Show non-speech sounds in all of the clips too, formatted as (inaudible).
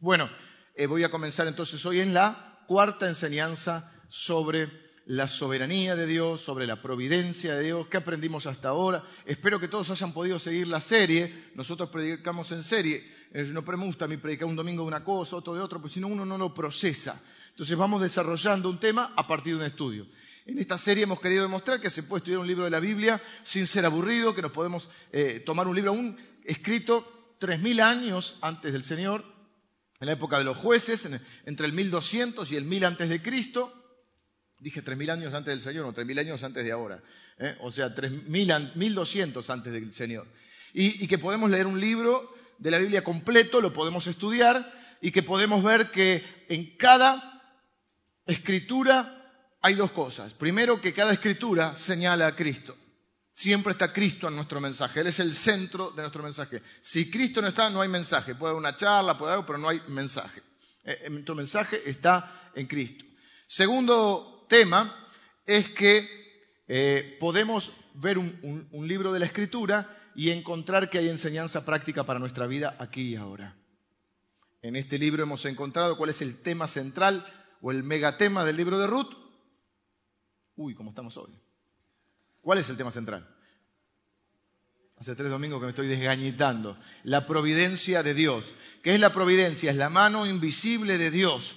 Bueno, eh, voy a comenzar entonces hoy en la cuarta enseñanza sobre la soberanía de Dios, sobre la providencia de Dios, qué aprendimos hasta ahora. Espero que todos hayan podido seguir la serie. Nosotros predicamos en serie. Eh, no me gusta a mí predicar un domingo de una cosa, otro de otra, pues si no uno no lo procesa. Entonces vamos desarrollando un tema a partir de un estudio. En esta serie hemos querido demostrar que se puede estudiar un libro de la Biblia sin ser aburrido, que nos podemos eh, tomar un libro aún escrito tres mil años antes del Señor, en la época de los jueces, entre el 1200 y el 1000 antes de Cristo. Dije tres mil años antes del Señor, no, tres mil años antes de ahora. ¿eh? O sea, tres mil, 1200 antes del Señor. y que podemos leer un libro de la Biblia completo, lo podemos estudiar y que podemos ver que en cada escritura hay dos cosas. Primero, que cada escritura señala a Cristo. Siempre está Cristo en nuestro mensaje. Él es el centro de nuestro mensaje. Si Cristo no está, no hay mensaje. Puede haber una charla, puede haber algo, pero no hay mensaje. Eh, eh, nuestro mensaje está en Cristo. Segundo tema es que eh, podemos ver un libro de la Escritura y encontrar que hay enseñanza práctica para nuestra vida aquí y ahora. En este libro hemos encontrado cuál es el tema central o el megatema del libro de Ruth. Uy, ¿cómo estamos hoy? ¿Cuál es el tema central? Hace tres domingos que me estoy desgañitando. La providencia de Dios. ¿Qué es la providencia? Es la mano invisible de Dios.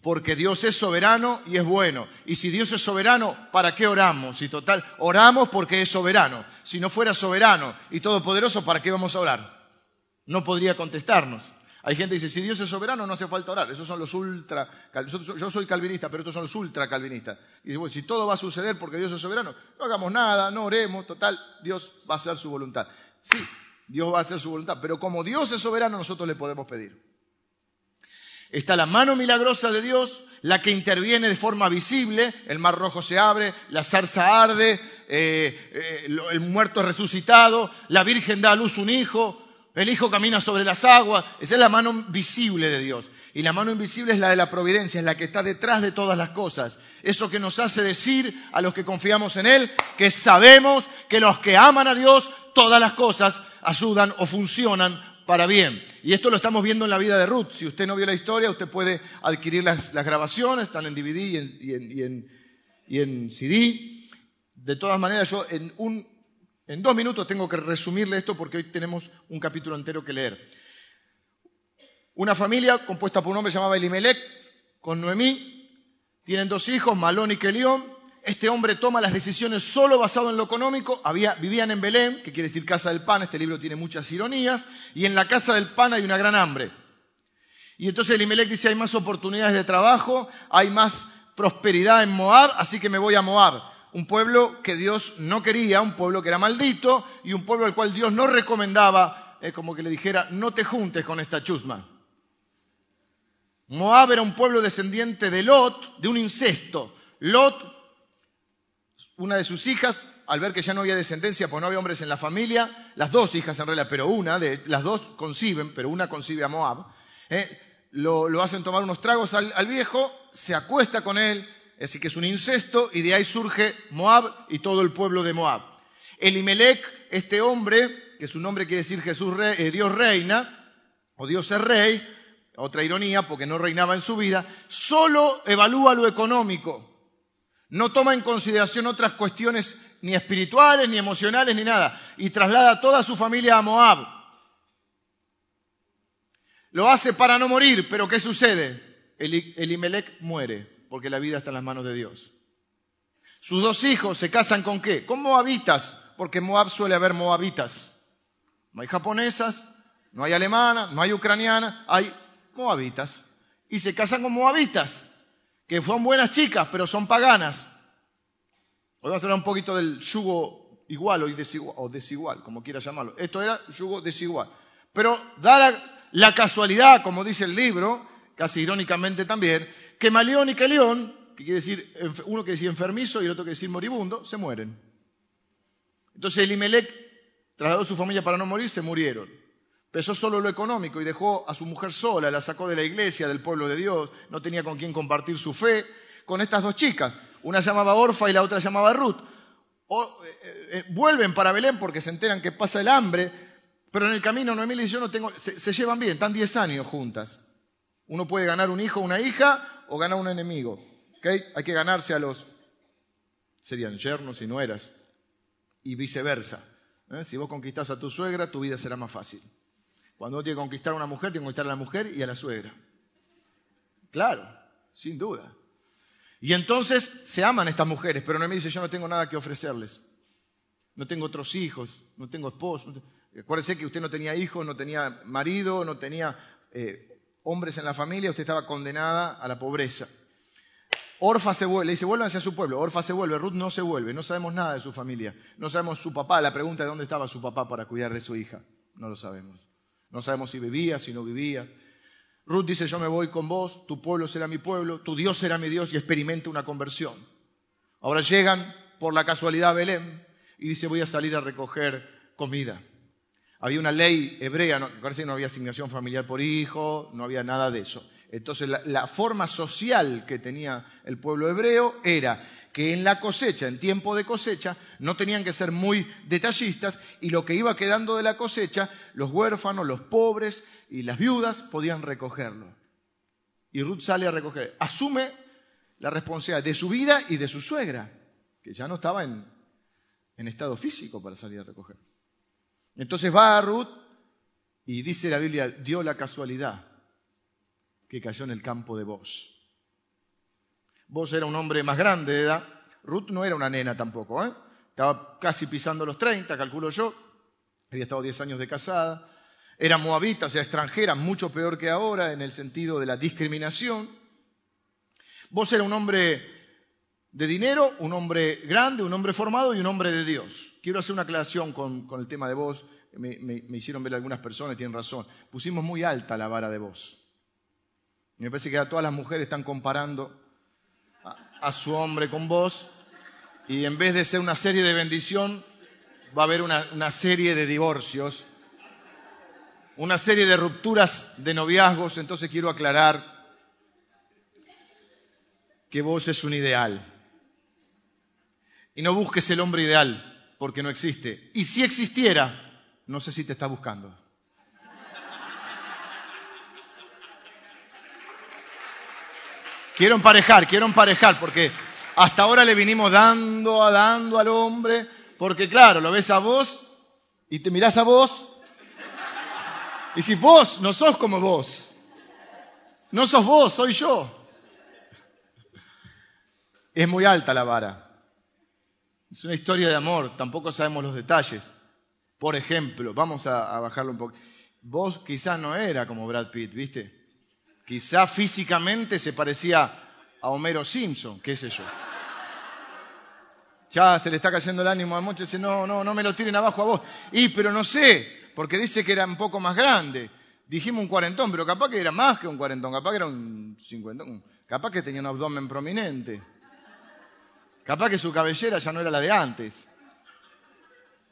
Porque Dios es soberano y es bueno. Y si Dios es soberano, ¿para qué oramos? Y total, oramos porque es soberano. Si no fuera soberano y todopoderoso, ¿para qué vamos a orar? No podría contestarnos. Hay gente que dice, si Dios es soberano no hace falta orar. Esos son los ultra, yo soy calvinista, pero estos son los ultra calvinistas. Y dice, bueno, si todo va a suceder porque Dios es soberano, no hagamos nada, no oremos, total, Dios va a hacer su voluntad. Sí, Dios va a hacer su voluntad, pero como Dios es soberano, nosotros le podemos pedir. Está la mano milagrosa de Dios, la que interviene de forma visible, el mar rojo se abre, la zarza arde, eh, eh, el muerto es resucitado, la Virgen da a luz un hijo, el Hijo camina sobre las aguas. Esa es la mano visible de Dios. Y la mano invisible es la de la providencia, es la que está detrás de todas las cosas. Eso que nos hace decir a los que confiamos en Él que sabemos que los que aman a Dios, todas las cosas ayudan o funcionan para bien. Y esto lo estamos viendo en la vida de Ruth. Si usted no vio la historia, usted puede adquirir las, grabaciones, están en DVD y en, CD. De todas maneras, yo en un en dos minutos tengo que resumirle esto porque hoy tenemos un capítulo entero que leer. Una familia compuesta por un hombre llamado Elimelech con Noemí. Tienen dos hijos, Malón y Kelión. Este hombre toma las decisiones solo basado en lo económico. vivían en Belén, que quiere decir casa del pan. Este libro tiene muchas ironías. Y en la casa del pan hay una gran hambre. Y entonces Elimelech dice, hay más oportunidades de trabajo, hay más prosperidad en Moab, así que me voy a Moab un pueblo que Dios no quería, un pueblo que era maldito y un pueblo al cual Dios no recomendaba, eh, como que le dijera, no te juntes con esta chusma. Moab era un pueblo descendiente de Lot, de un incesto. Lot, una de sus hijas, al ver que ya no había descendencia, pues no había hombres en la familia, las dos hijas en realidad, pero una, de, las dos conciben, pero una concibe a Moab, eh, lo, hacen tomar unos tragos al viejo, se acuesta con él, así que es un incesto, y de ahí surge Moab y todo el pueblo de Moab. Elimelech, este hombre, que su nombre quiere decir Jesús eh, Dios reina, o Dios es rey, otra ironía porque no reinaba en su vida, solo evalúa lo económico. No toma en consideración otras cuestiones ni espirituales, ni emocionales, ni nada. Y traslada toda su familia a Moab. Lo hace para no morir, pero ¿qué sucede? Elimelech muere porque la vida está en las manos de Dios. Sus dos hijos se casan con qué? Con moabitas, porque Moab suele haber moabitas. No hay japonesas, no hay alemanas, no hay ucranianas, hay moabitas. Y se casan con moabitas, que son buenas chicas, pero son paganas. Hoy vamos a hablar un poquito del yugo igual o desigual, como quiera llamarlo. Esto era yugo desigual. Pero da la casualidad, como dice el libro, casi irónicamente también, que Maleón y León, que quiere decir, uno quiere decir enfermizo y el otro quiere decir moribundo, se mueren. Entonces Elimelech trasladó a su familia para no morir, se murieron. Pesó solo lo económico y dejó a su mujer sola, la sacó de la iglesia, del pueblo de Dios, no tenía con quién compartir su fe, con estas dos chicas. Una llamaba Orfa y la otra llamaba Ruth. Eh, eh, vuelven para Belén porque se enteran que pasa el hambre, pero en el camino Noemí y yo no tengo, se, se llevan bien, están 10 años juntas. Uno puede ganar un hijo una hija o ganar un enemigo. Hay que ganarse a los, serían yernos y nueras, y viceversa. ¿eh? Si vos conquistás a tu suegra, tu vida será más fácil. Cuando uno tiene que conquistar a una mujer, tiene que conquistar a la mujer y a la suegra. Claro, sin duda. Y entonces se aman estas mujeres, pero me dice, yo no tengo nada que ofrecerles. No tengo otros hijos, no tengo esposo. Acuérdese que usted no tenía hijos, no tenía marido, no tenía eh, hombres en la familia, usted estaba condenada a la pobreza. Orfa se vuelve, le dice, vuelvan hacia su pueblo. Orfa se vuelve, Ruth no se vuelve, no sabemos nada de su familia. No sabemos su papá, la pregunta de dónde estaba su papá para cuidar de su hija. No lo sabemos. No sabemos si vivía, si no vivía. Ruth dice, yo me voy con vos, tu pueblo será mi pueblo, tu Dios será mi Dios y experimenta una conversión. Ahora llegan por la casualidad a Belén y dice, voy a salir a recoger comida. Había una ley hebrea, parece que no había asignación familiar por hijo, no había nada de eso. Entonces la, forma social que tenía el pueblo hebreo era que en la cosecha, en tiempo de cosecha, no tenían que ser muy detallistas y lo que iba quedando de la cosecha, los huérfanos, los pobres y las viudas podían recogerlo. Y Ruth sale a recoger. Asume la responsabilidad de su vida y de su suegra, que ya no estaba en, en estado físico para salir a recoger. Entonces va a Ruth y dice la Biblia, dio la casualidad que cayó en el campo de vos. Vos era un hombre más grande de edad, Ruth no era una nena tampoco, ¿eh? estaba casi pisando los 30, calculo yo, había estado 10 años de casada, era moabita, o sea, extranjera, mucho peor que ahora en el sentido de la discriminación. Vos era un hombre de dinero, un hombre grande, un hombre formado y un hombre de Dios. Quiero hacer una aclaración con, el tema de vos. Me, me, hicieron ver algunas personas, tienen razón. Pusimos muy alta la vara de vos. Me parece que todas las mujeres están comparando a, su hombre con vos y en vez de ser una serie de bendición, va a haber una, una serie de divorcios, una serie de rupturas de noviazgos. Entonces quiero aclarar que vos es un ideal. Y no busques el hombre ideal, porque no existe. Y si existiera, no sé si te está buscando. Quiero emparejar, quiero emparejar, porque hasta ahora le vinimos dando, dando al hombre, porque claro, lo ves a vos y te mirás a vos, y si vos no sos como vos, no sos vos, soy yo. Es muy alta la vara. Es una historia de amor, tampoco sabemos los detalles. Por ejemplo, vamos a, bajarlo un poco. Vos quizás no era como Brad Pitt, ¿viste? Quizá físicamente se parecía a Homero Simpson, qué sé yo. Ya se le está cayendo el ánimo a muchos, dice, no, no, no me lo tiren abajo a vos. Y, pero no sé, porque dice que era un poco más grande. Dijimos un cuarentón, pero capaz que era más que un cuarentón, capaz que era un cincuentón, capaz que tenía un abdomen prominente. Capaz que su cabellera ya no era la de antes.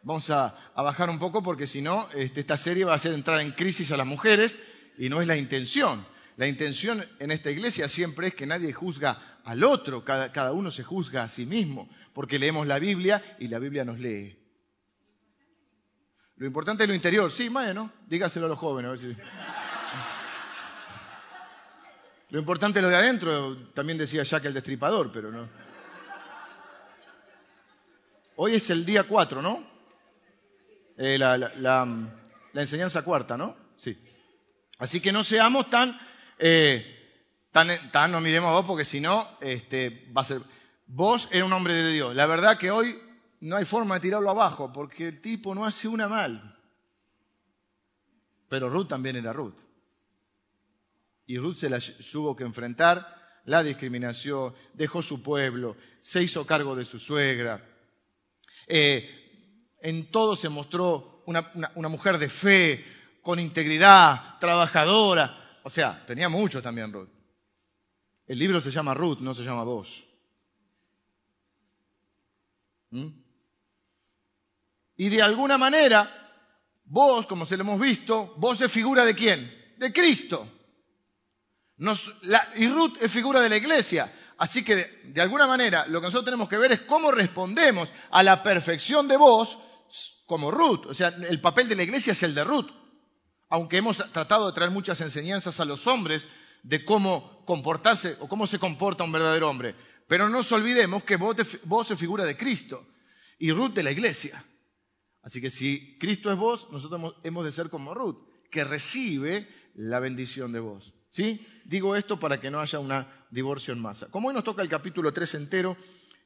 Vamos a, bajar un poco porque si no, este, esta serie va a hacer entrar en crisis a las mujeres y no es la intención. La intención en esta iglesia siempre es que nadie juzga al otro, cada, uno se juzga a sí mismo, porque leemos la Biblia y la Biblia nos lee. Lo importante es lo interior, sí, bueno, dígaselo a los jóvenes. Lo importante es lo de adentro, también decía Jack el destripador, pero no. Hoy es el día 4, ¿no? Eh, la, la enseñanza cuarta, ¿no? Sí. Así que no seamos tan eh, tan, no miremos a vos porque si no, este, va a ser... Vos eres un hombre de Dios. La verdad que hoy no hay forma de tirarlo abajo porque el tipo no hace una mal. Pero Ruth también era Ruth. Y Ruth se la tuvo que enfrentar la discriminación, dejó su pueblo, se hizo cargo de su suegra. Eh, en todo se mostró una mujer de fe, con integridad, trabajadora. O sea, tenía mucho también Ruth. El libro se llama Ruth, no se llama vos. ¿Mm? Y de alguna manera, vos, como se lo hemos visto, vos es figura de quién? De Cristo. y Ruth es figura de la iglesia. Así que de, alguna manera lo que nosotros tenemos que ver es cómo respondemos a la perfección de vos como Ruth. O sea, el papel de la iglesia es el de Ruth aunque hemos tratado de traer muchas enseñanzas a los hombres de cómo comportarse o cómo se comporta un verdadero hombre. Pero no nos olvidemos que vos, es figura de Cristo y Ruth de la iglesia. Así que si Cristo es vos, nosotros hemos de ser como Ruth, que recibe la bendición de vos. ¿Sí? Digo esto para que no haya una divorcio en masa. Como hoy nos toca el capítulo 3 entero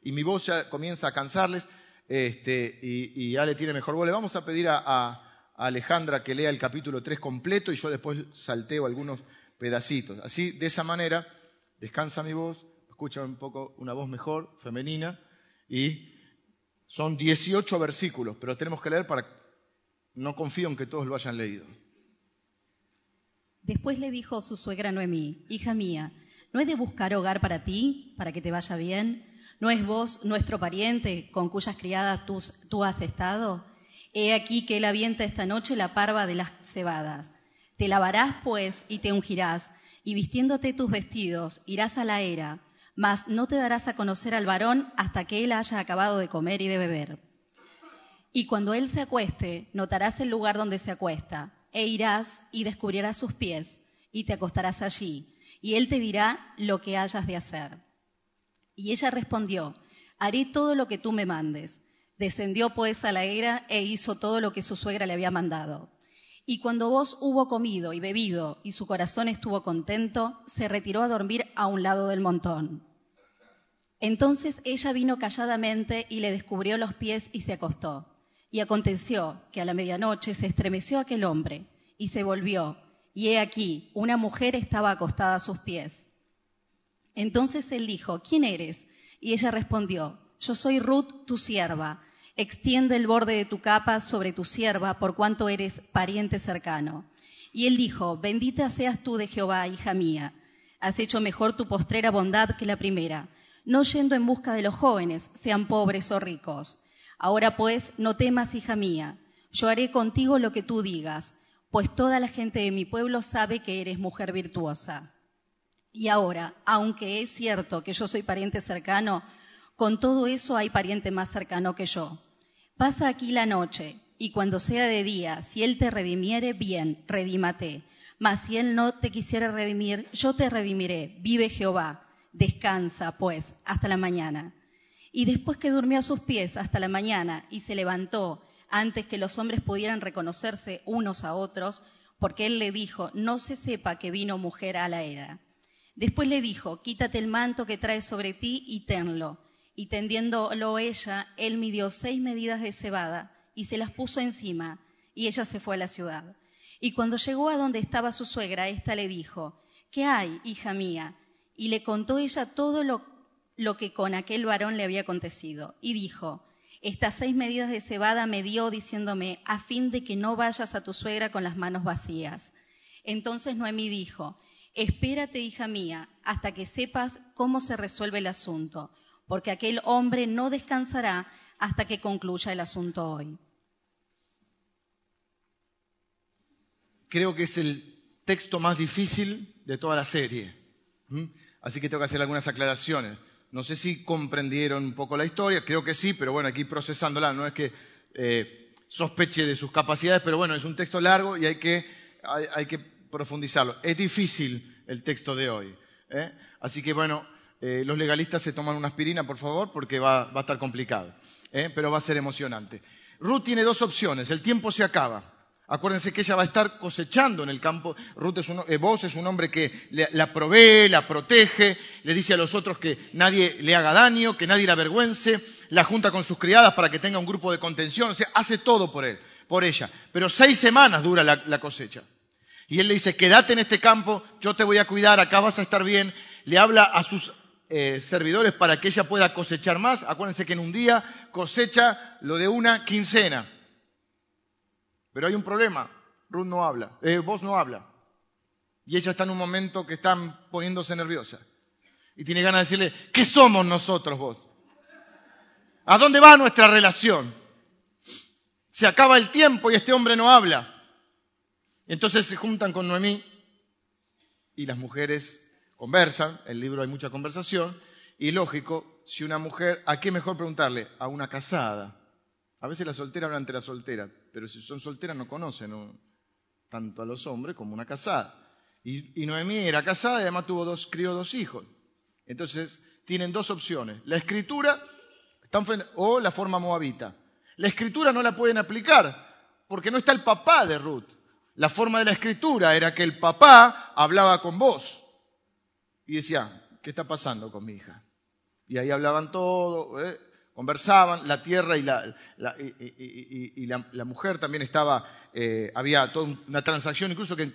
y mi voz ya comienza a cansarles, este, y, y, Ale tiene mejor voz, le vamos a pedir a, Alejandra que lea el capítulo 3 completo y yo después salteo algunos pedacitos. Así, de esa manera, descansa mi voz, escucha un poco una voz mejor, femenina, y son 18 versículos, pero tenemos que leer para... No confío en que todos lo hayan leído. Después le dijo su suegra Noemí, hija mía, ¿no he de buscar hogar para ti, para que te vaya bien? ¿No es vos nuestro pariente con cuyas criadas tú, tú has estado? He aquí que él avienta esta noche la parva de las cebadas. Te lavarás, pues, y te ungirás, y vistiéndote tus vestidos, irás a la era, mas no te darás a conocer al varón hasta que él haya acabado de comer y de beber. Y cuando él se acueste, notarás el lugar donde se acuesta, e irás y descubrirás sus pies, y te acostarás allí, y él te dirá lo que hayas de hacer. Y ella respondió, haré todo lo que tú me mandes. Descendió pues a la era e hizo todo lo que su suegra le había mandado. Y cuando vos hubo comido y bebido y su corazón estuvo contento, se retiró a dormir a un lado del montón. Entonces ella vino calladamente y le descubrió los pies y se acostó. Y aconteció que a la medianoche se estremeció aquel hombre y se volvió, y he aquí, una mujer estaba acostada a sus pies. Entonces él dijo, ¿quién eres? Y ella respondió, yo soy Ruth, tu sierva extiende el borde de tu capa sobre tu sierva, por cuanto eres pariente cercano. Y él dijo, bendita seas tú de Jehová, hija mía. Has hecho mejor tu postrera bondad que la primera, no yendo en busca de los jóvenes, sean pobres o ricos. Ahora pues, no temas, hija mía, yo haré contigo lo que tú digas, pues toda la gente de mi pueblo sabe que eres mujer virtuosa. Y ahora, aunque es cierto que yo soy pariente cercano, con todo eso hay pariente más cercano que yo. Pasa aquí la noche, y cuando sea de día, si él te redimiere, bien, redímate. Mas si él no te quisiera redimir, yo te redimiré. Vive Jehová. Descansa, pues, hasta la mañana. Y después que durmió a sus pies hasta la mañana y se levantó antes que los hombres pudieran reconocerse unos a otros, porque él le dijo, no se sepa que vino mujer a la era. Después le dijo, quítate el manto que traes sobre ti y tenlo y tendiéndolo ella, él midió seis medidas de cebada y se las puso encima, y ella se fue a la ciudad. Y cuando llegó a donde estaba su suegra, ésta le dijo, ¿qué hay, hija mía? Y le contó ella todo lo, lo que con aquel varón le había acontecido. Y dijo, estas seis medidas de cebada me dio diciéndome, a fin de que no vayas a tu suegra con las manos vacías. Entonces Noemí dijo, espérate, hija mía, hasta que sepas cómo se resuelve el asunto porque aquel hombre no descansará hasta que concluya el asunto hoy. Creo que es el texto más difícil de toda la serie. Así que tengo que hacer algunas aclaraciones. No sé si comprendieron un poco la historia, creo que sí, pero bueno, aquí procesándola, no es que eh, sospeche de sus capacidades, pero bueno, es un texto largo y hay que, hay, que profundizarlo. Es difícil el texto de hoy. ¿eh? Así que bueno, eh, los legalistas se toman una aspirina, por favor, porque va, a estar complicado, pero va a ser emocionante. Ruth tiene dos opciones, el tiempo se acaba. Acuérdense que ella va a estar cosechando en el campo. Ruth es un, eh, vos es un hombre que la provee, la protege, le dice a los otros que nadie le haga daño, que nadie la avergüence, la junta con sus criadas para que tenga un grupo de contención, o sea, hace todo por él, por ella. Pero seis semanas dura la cosecha. Y él le dice, quédate en este campo, yo te voy a cuidar, acá vas a estar bien. Le habla a sus eh, servidores para que ella pueda cosechar más. Acuérdense que en un día cosecha lo de una quincena. Pero hay un problema. Ruth no habla, eh, vos no habla. Y ella está en un momento que está poniéndose nerviosa. Y tiene ganas de decirle, ¿qué somos nosotros vos? ¿A dónde va nuestra relación? Se acaba el tiempo y este hombre no habla. Entonces se juntan con Noemí y las mujeres conversan, en el libro hay mucha conversación, y lógico, si una mujer, ¿a qué mejor preguntarle? A una casada. A veces la soltera habla ante la soltera, pero si son solteras no conocen tanto a los hombres como una casada. Y, Noemí era casada y además tuvo dos, crió dos hijos. Entonces tienen dos opciones. La escritura o la forma moabita. La escritura no la pueden aplicar porque no está el papá de Ruth. La forma de la escritura era que el papá hablaba con vos y decía, ¿qué está pasando con mi hija? Y ahí hablaban todo, ¿eh? Conversaban, la tierra y la, mujer también estaba, eh, había toda una transacción incluso que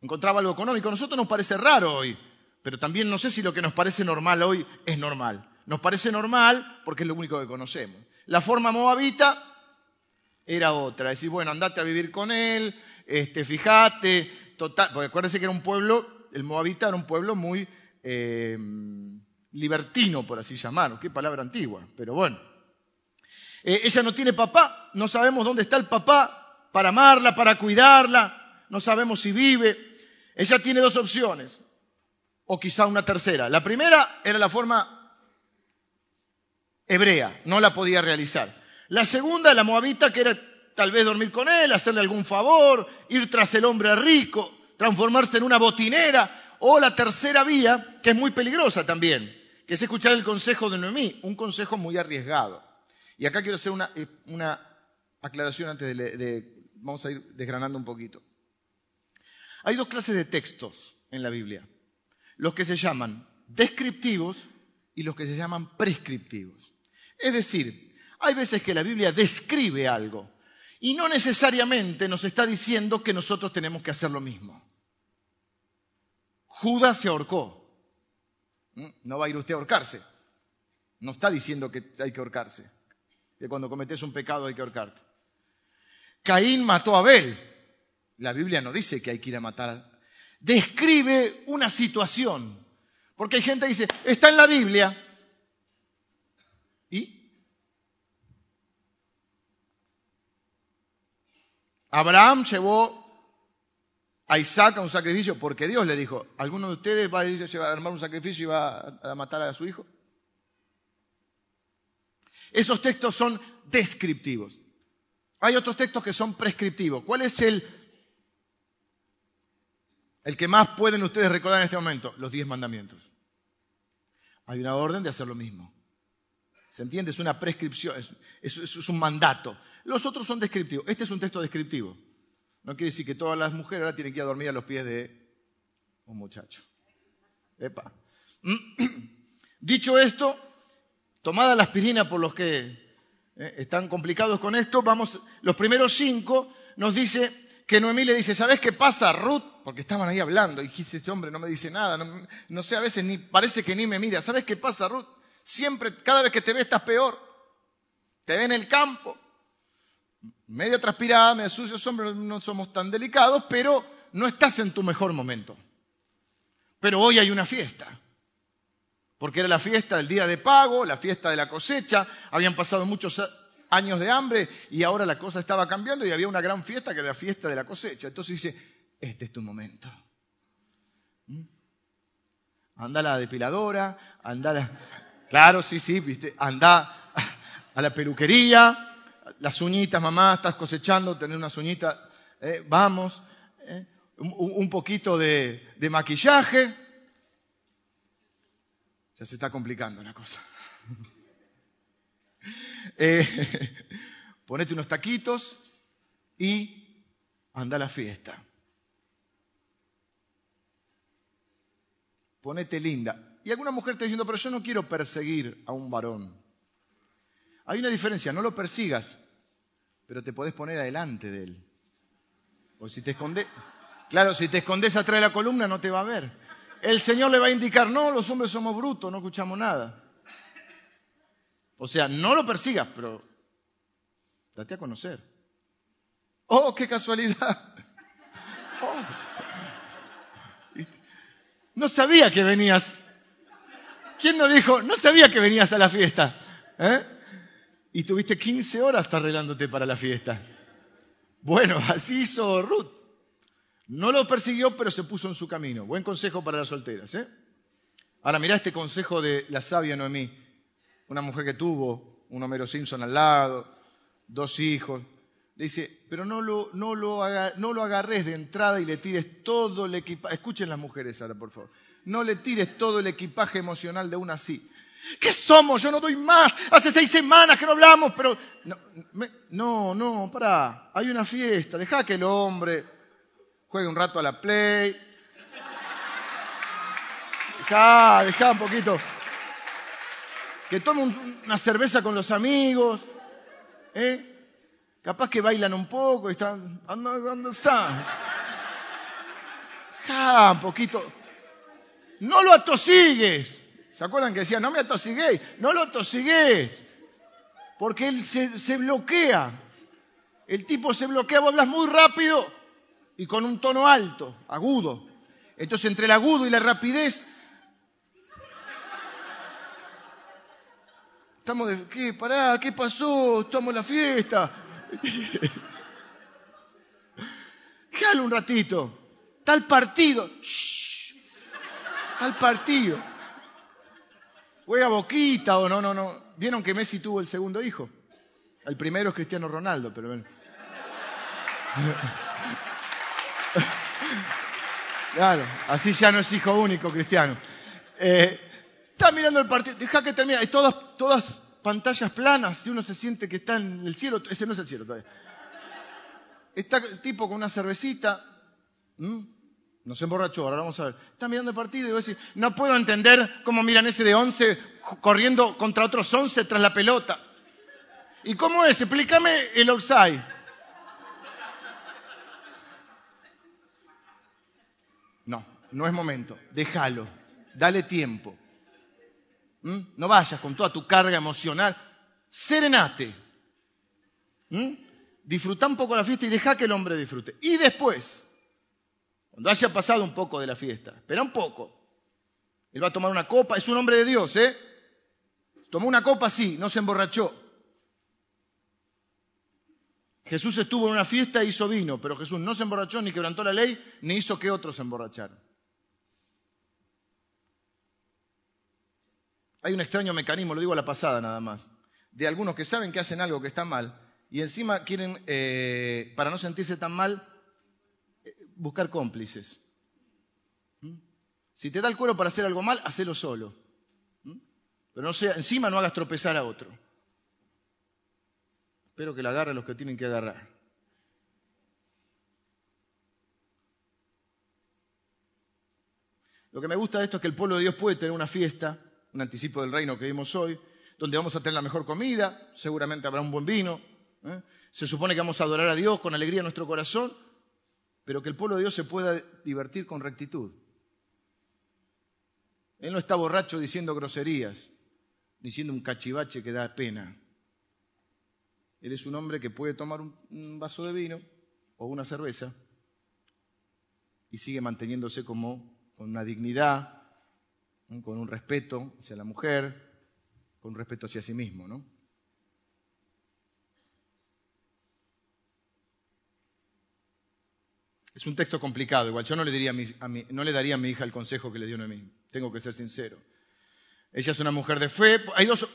encontraba algo económico. A nosotros nos parece raro hoy, pero también no sé si lo que nos parece normal hoy es normal. Nos parece normal porque es lo único que conocemos. La forma moabita era otra, decir, bueno, andate a vivir con él, este, fíjate, total, porque acuérdense que era un pueblo, el moabita era un pueblo muy eh, libertino, por así llamarlo, qué palabra antigua, pero bueno. Eh, ella no tiene papá, no sabemos dónde está el papá para amarla, para cuidarla, no sabemos si vive. Ella tiene dos opciones, o quizá una tercera. La primera era la forma hebrea, no la podía realizar. La segunda, la moabita, que era tal vez dormir con él, hacerle algún favor, ir tras el hombre rico, transformarse en una botinera, o la tercera vía, que es muy peligrosa también, que es escuchar el consejo de Noemí, un consejo muy arriesgado. Y acá quiero hacer una, eh, aclaración antes de, de, Vamos a ir desgranando un poquito. Hay dos clases de textos en la Biblia, los que se llaman descriptivos y los que se llaman prescriptivos. Es decir, hay veces que la Biblia describe algo y no necesariamente nos está diciendo que nosotros tenemos que hacer lo mismo. Judas se ahorcó. ¿Mm? No va a ir usted a ahorcarse. No está diciendo que hay que ahorcarse. Que cuando cometes un pecado hay que ahorcarte. Caín mató a Abel. La Biblia no dice que hay que ir a matar. Describe una situación. Porque hay gente que dice, está en la Biblia, Abraham llevó a Isaac un sacrificio porque Dios le dijo, ¿alguno de ustedes va a ir a armar un sacrificio y va a matar a su hijo? Esos textos son descriptivos. Hay otros textos que son prescriptivos. ¿Cuál es el, el que más pueden ustedes recordar en este momento? Los diez mandamientos. Hay una orden de hacer lo mismo. ¿Se entiende? Es una prescripción, es, un mandato. Los otros son descriptivos. Este es un texto descriptivo. No quiere decir que todas las mujeres ahora tienen que ir a dormir a los pies de un muchacho. Epa. (clears throat) Dicho esto, tomada la aspirina por los que eh, están complicados con esto, vamos, los primeros cinco nos dice que Noemí le dice, ¿sabes qué pasa, Ruth? Porque estaban ahí hablando y dice, este hombre no me dice nada, no, no sé, a veces ni parece que ni me mira. ¿Sabes qué pasa, Ruth? Siempre, cada vez que te ve estás peor. Te ve en el campo, medio transpirada, medio sucio, hombres no somos tan delicados, pero no estás en tu mejor momento. Pero hoy hay una fiesta, porque era la fiesta del día de pago, la fiesta de la cosecha, habían pasado muchos años de hambre y ahora la cosa estaba cambiando y había una gran fiesta que era la fiesta de la cosecha. Entonces dice, este es tu momento. ¿Mm? Anda la depiladora, anda la, Claro, sí, sí, viste, anda a la peluquería, las uñitas, mamá, estás cosechando, tener unas uñitas, eh, vamos, eh, un, poquito de, maquillaje. Ya se está complicando la cosa. (laughs) Eh, (laughs) ponete unos taquitos y anda a la fiesta. Ponete linda. Y alguna mujer está diciendo, pero yo no quiero perseguir a un varón. Hay una diferencia, no lo persigas, pero te podés poner adelante de él. O si te escondes, claro, si te escondes atrás de la columna no te va a ver. El Señor le va a indicar, no, los hombres somos brutos, no escuchamos nada. O sea, no lo persigas, pero date a conocer. Oh, qué casualidad. (laughs) Oh. No sabía que venías ¿Quién nos dijo? No sabía que venías a la fiesta. ¿eh? Y tuviste 15 horas arreglándote para la fiesta. Bueno, (laughs) así hizo Ruth. No lo persiguió, pero se puso en su camino. Buen consejo para las solteras. ¿eh? Ahora mirá este consejo de la sabia Noemí. Una mujer que tuvo un Homero Simpson al lado, dos hijos. Dice, pero no lo, no no lo agarres de entrada y le tires todo el equipaje. Escuchen las mujeres ahora, por favor. No le tires todo el equipaje emocional de una así. ¿Qué somos? Yo no doy más. Hace seis semanas que no hablamos, pero... No, no, no, pará. Hay una fiesta. Deja que el hombre juegue un rato a la play. Deja, deja un poquito. Que tome una cerveza con los amigos. ¿Eh? Capaz que bailan un poco y están, ¿dónde están? Ah, un poquito. No lo atosigues. ¿Se acuerdan que decían, no me atosiguéis? No lo atosigues. Porque él se, bloquea. El tipo se bloquea, vos hablas muy rápido y con un tono alto, agudo. Entonces, entre el agudo y la rapidez, estamos de, ¿qué? Pará, ¿qué pasó? Estamos en la fiesta. (laughs) Déjalo un ratito. Tal partido. Tal partido. Juega boquita o no, no, no. Vieron que Messi tuvo el segundo hijo. El primero es Cristiano Ronaldo, pero bueno. (laughs) Claro, así ya no es hijo único, Cristiano. Eh, está mirando el partido, deja que termine. Hay todas, todas pantallas planas, si uno se siente que está en el cielo, ese no es el cielo todavía. Está el tipo con una cervecita, nos emborrachó, ahora vamos a ver. Está mirando el partido y va a decir, no puedo entender cómo miran ese de 11 corriendo contra otros 11 tras la pelota. ¿Y cómo es? Explícame el offside. No, no es momento. Déjalo. Dale tiempo. ¿Mm? No vayas con toda tu carga emocional. Serenate. ¿Mm? Disfruta un poco la fiesta y deja que el hombre disfrute. Y después, cuando haya pasado un poco de la fiesta, espera un poco. Él va a tomar una copa, es un hombre de Dios, ¿eh? Tomó una copa, sí, no se emborrachó. Jesús estuvo en una fiesta e hizo vino, pero Jesús no se emborrachó, ni quebrantó la ley, ni hizo que otros se emborracharan. Hay un extraño mecanismo, lo digo a la pasada nada más, de algunos que saben que hacen algo que está mal y encima quieren, eh, para no sentirse tan mal, buscar cómplices. ¿Mm? Si te da el cuero para hacer algo mal, hacelo solo. ¿Mm? Pero no sea, encima no hagas tropezar a otro. Espero que la agarren los que tienen que agarrar. Lo que me gusta de esto es que el pueblo de Dios puede tener una fiesta un anticipo del reino que vimos hoy, donde vamos a tener la mejor comida, seguramente habrá un buen vino. ¿eh? Se supone que vamos a adorar a Dios con alegría en nuestro corazón, pero que el pueblo de Dios se pueda divertir con rectitud. Él no está borracho diciendo groserías, ni siendo un cachivache que da pena. Él es un hombre que puede tomar un vaso de vino o una cerveza y sigue manteniéndose como con una dignidad, con un respeto hacia la mujer, con un respeto hacia sí mismo, ¿no? Es un texto complicado, igual yo no le, diría a no le daría a mi hija el consejo que le dio a mí, tengo que ser sincero. Ella es una mujer de fe. Hay dos,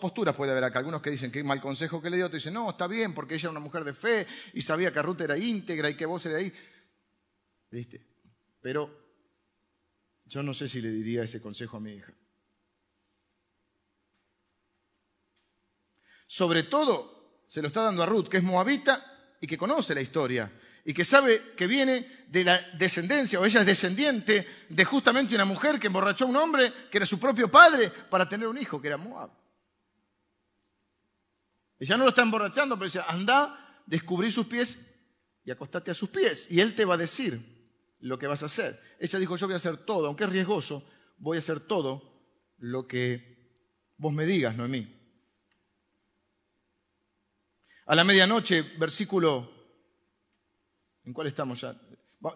posturas puede haber acá. Algunos que dicen que mal consejo que le dio, te dicen, no, está bien, porque ella era una mujer de fe y sabía que Ruth era íntegra y que vos eras ahí. ¿Viste? Pero yo no sé si le diría ese consejo a mi hija. Sobre todo, se lo está dando a Ruth, que es moabita y que conoce la historia y que sabe que viene de la descendencia, o ella es descendiente de justamente una mujer que emborrachó a un hombre que era su propio padre para tener un hijo, que era Moab. Ella no lo está emborrachando, pero dice, anda, descubrí sus pies y acostate a sus pies. Y él te va a decir, lo que vas a hacer. Ella dijo, yo voy a hacer todo, aunque es riesgoso, voy a hacer todo lo que vos me digas, Noemí. A la medianoche, versículo, ¿en cuál estamos ya?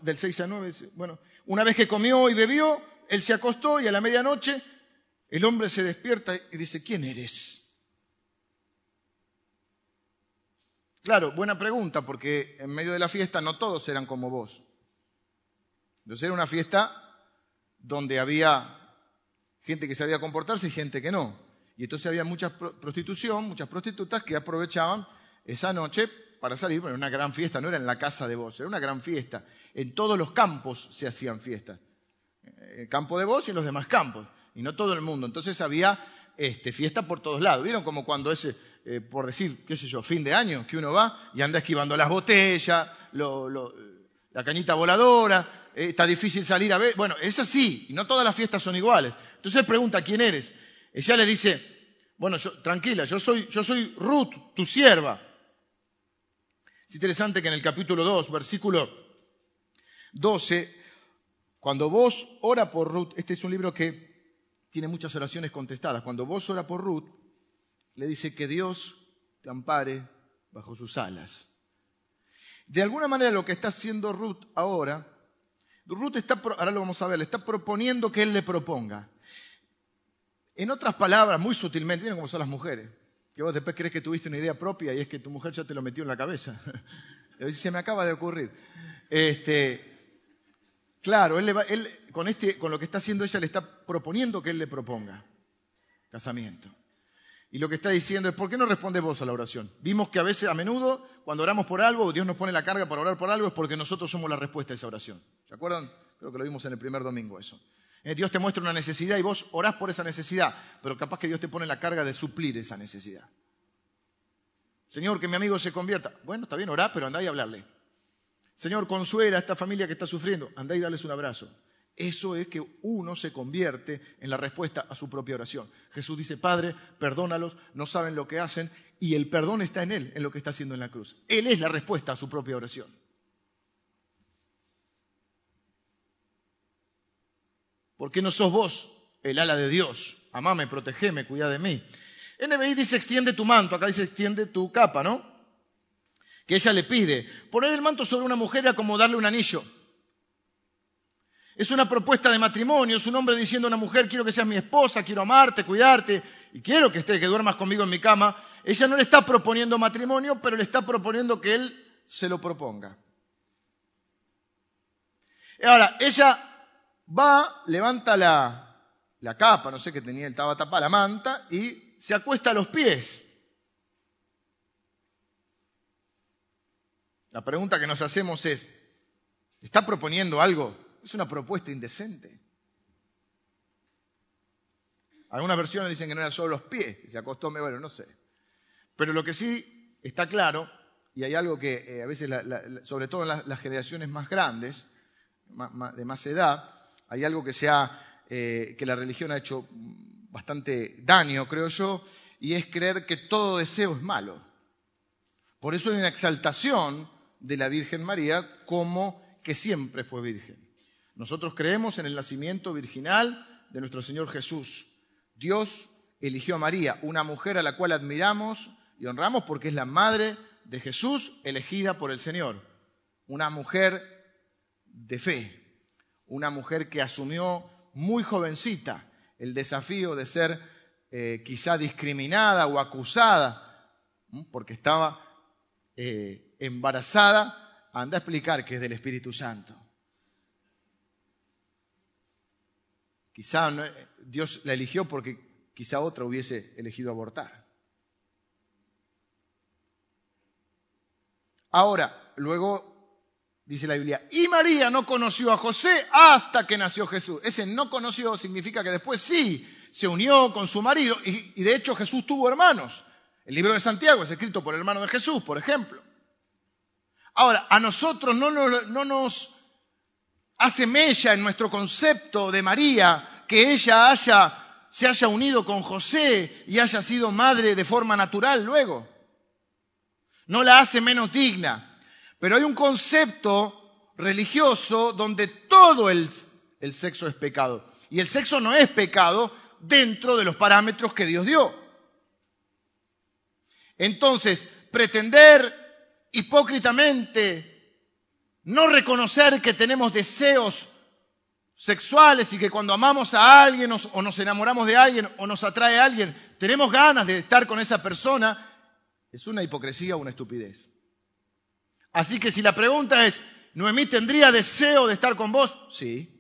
Del 6 a 9, bueno, una vez que comió y bebió, él se acostó y a la medianoche el hombre se despierta y dice, ¿quién eres? Claro, buena pregunta, porque en medio de la fiesta no todos eran como vos. Entonces era una fiesta donde había gente que sabía comportarse y gente que no. Y entonces había mucha prostitución, muchas prostitutas que aprovechaban esa noche para salir, bueno, una gran fiesta, no era en la casa de vos, era una gran fiesta. En todos los campos se hacían fiestas. El campo de vos y en los demás campos, y no todo el mundo. Entonces había este, fiesta por todos lados. ¿Vieron como cuando ese, eh, por decir, qué sé yo, fin de año, que uno va y anda esquivando las botellas, la cañita voladora, eh, está difícil salir a ver. Bueno, es así, y no todas las fiestas son iguales. Entonces él pregunta, ¿quién eres? Ella le dice, bueno, tranquila, yo soy, yo soy Ruth, tu sierva. Es interesante que en el capítulo 2, versículo 12, cuando vos ora por Ruth, este es un libro que tiene muchas oraciones contestadas, cuando vos ora por Ruth, le dice que Dios te ampare bajo sus alas. De alguna manera lo que está haciendo Ruth ahora, Ruth está, ahora lo vamos a ver, le está proponiendo que él le proponga. En otras palabras, muy sutilmente, miren cómo son las mujeres, que vos después crees que tuviste una idea propia y es que tu mujer ya te lo metió en la cabeza. (laughs) Se me acaba de ocurrir. Este, claro, él, con, este, con lo que está haciendo ella le está proponiendo que él le proponga casamiento. Y lo que está diciendo es, ¿por qué no respondes vos a la oración? Vimos que a veces, a menudo, cuando oramos por algo, Dios nos pone la carga para orar por algo, es porque nosotros somos la respuesta a esa oración. ¿Se acuerdan? Creo que lo vimos en el primer domingo eso. Eh, Dios te muestra una necesidad y vos orás por esa necesidad, pero capaz que Dios te pone la carga de suplir esa necesidad. Señor, que mi amigo se convierta. Bueno, está bien, orá, pero andá y hablarle. Señor, consuela a esta familia que está sufriendo. Andá y darles un abrazo. Eso es que uno se convierte en la respuesta a su propia oración. Jesús dice, Padre, perdónalos, no saben lo que hacen, y el perdón está en Él, en lo que está haciendo en la cruz. Él es la respuesta a su propia oración. ¿Por qué no sos vos el ala de Dios? Amame, protegeme, cuida de mí. NBI dice extiende tu manto, acá dice extiende tu capa, ¿no? Que ella le pide. Poner el manto sobre una mujer era como darle un anillo. Es una propuesta de matrimonio, es un hombre diciendo a una mujer, quiero que seas mi esposa, quiero amarte, cuidarte, y quiero que estés, que duermas conmigo en mi cama. Ella no le está proponiendo matrimonio, pero le está proponiendo que él se lo proponga. Ahora, ella va, levanta la, la capa, no sé qué tenía, él estaba tapada, la manta, y se acuesta a los pies. La pregunta que nos hacemos es, ¿está proponiendo algo? Es una propuesta indecente. Algunas versiones dicen que no eran solo los pies, que se acostó, bueno, no sé. Pero lo que sí está claro, y hay algo que eh, a veces, sobre todo en las generaciones más grandes, de más edad, hay algo que, eh, que la religión ha hecho bastante daño, creo yo, y es creer que todo deseo es malo. Por eso hay una exaltación de la Virgen María como que siempre fue virgen. Nosotros creemos en el nacimiento virginal de nuestro Señor Jesús. Dios eligió a María, una mujer a la cual admiramos y honramos porque es la madre de Jesús elegida por el Señor. Una mujer de fe, una mujer que asumió muy jovencita el desafío de ser eh, quizá discriminada o acusada porque estaba eh, embarazada, anda a explicar que es del Espíritu Santo. Quizá Dios la eligió porque quizá otra hubiese elegido abortar. Ahora, luego dice la Biblia. Y María no conoció a José hasta que nació Jesús. Ese no conoció significa que después sí se unió con su marido y, de hecho Jesús tuvo hermanos. El libro de Santiago es escrito por el hermano de Jesús, por ejemplo. Ahora, a nosotros no, no nos hace mella en nuestro concepto de María que ella haya, se haya unido con José y haya sido madre de forma natural luego. No la hace menos digna. Pero hay un concepto religioso donde todo el, sexo es pecado. Y el sexo no es pecado dentro de los parámetros que Dios dio. Entonces, pretender hipócritamente no reconocer que tenemos deseos sexuales y que cuando amamos a alguien o nos enamoramos de alguien o nos atrae a alguien, tenemos ganas de estar con esa persona, es una hipocresía o una estupidez. Así que si la pregunta es, ¿Noemí tendría deseo de estar con vos? Sí.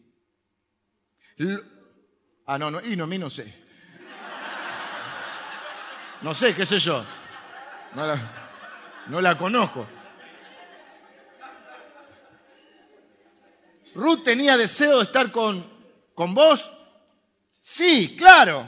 ah, no, no, y Noemí no sé. No sé, qué sé yo. No la conozco. ¿Ruth tenía deseo de estar con, con vos? Sí, claro.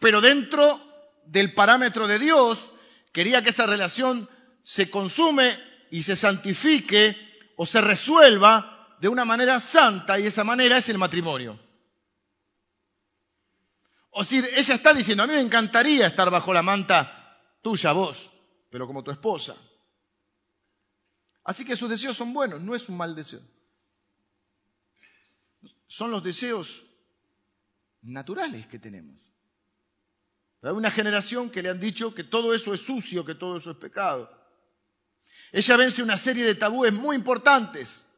Pero dentro del parámetro de Dios, quería que esa relación se consume y se santifique o se resuelva de una manera santa y esa manera es el matrimonio. O decir, ella está diciendo, a mí me encantaría estar bajo la manta tuya, vos, pero como tu esposa. Así que sus deseos son buenos, no es un mal deseo. Son los deseos naturales que tenemos. Hay una generación que le han dicho que todo eso es sucio, que todo eso es pecado. Ella vence una serie de tabúes muy importantes.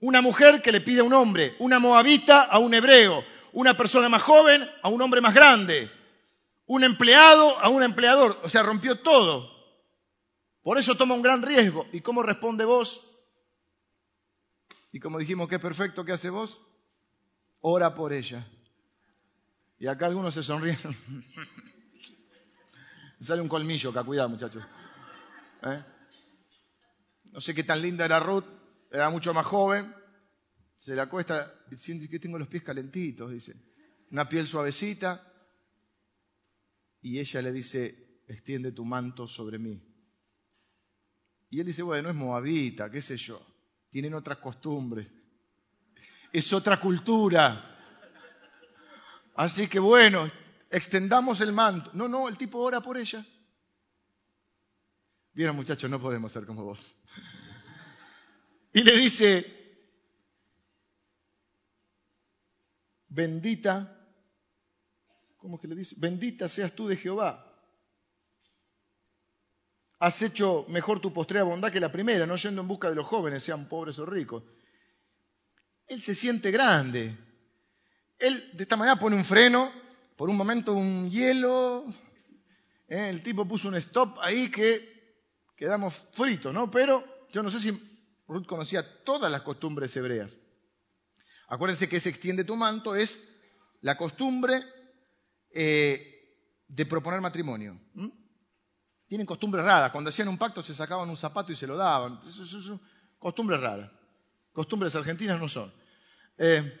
Una mujer que le pide a un hombre, una moabita a un hebreo, una persona más joven a un hombre más grande, un empleado a un empleador. O sea, rompió todo. Por eso toma un gran riesgo. ¿Y cómo responde vos? Y como dijimos que es perfecto, ¿qué hace vos? Ora por ella. Y acá algunos se sonríen. (laughs) Sale un colmillo acá, cuidado muchachos. ¿Eh? No sé qué tan linda era Ruth, era mucho más joven. Se le acuesta y siente que tengo los pies calentitos, dice. Una piel suavecita. Y ella le dice, extiende tu manto sobre mí. Y él dice, bueno, es moabita, qué sé yo. Tienen otras costumbres. Es otra cultura. Así que bueno, extendamos el manto. No, no, el tipo ora por ella. Vieron muchachos, no podemos ser como vos. Y le dice, bendita, ¿cómo que le dice? Bendita seas tú de Jehová. Has hecho mejor tu postrera bondad que la primera, no yendo en busca de los jóvenes, sean pobres o ricos. Él se siente grande, él de esta manera pone un freno, por un momento un hielo, ¿eh? el tipo puso un stop ahí que quedamos fritos, ¿no? Pero yo no sé si Ruth conocía todas las costumbres hebreas. Acuérdense que se extiende tu manto es la costumbre eh, de proponer matrimonio. Tienen costumbres raras. Cuando hacían un pacto se sacaban un zapato y se lo daban. Costumbres raras. Costumbres argentinas no son. Eh,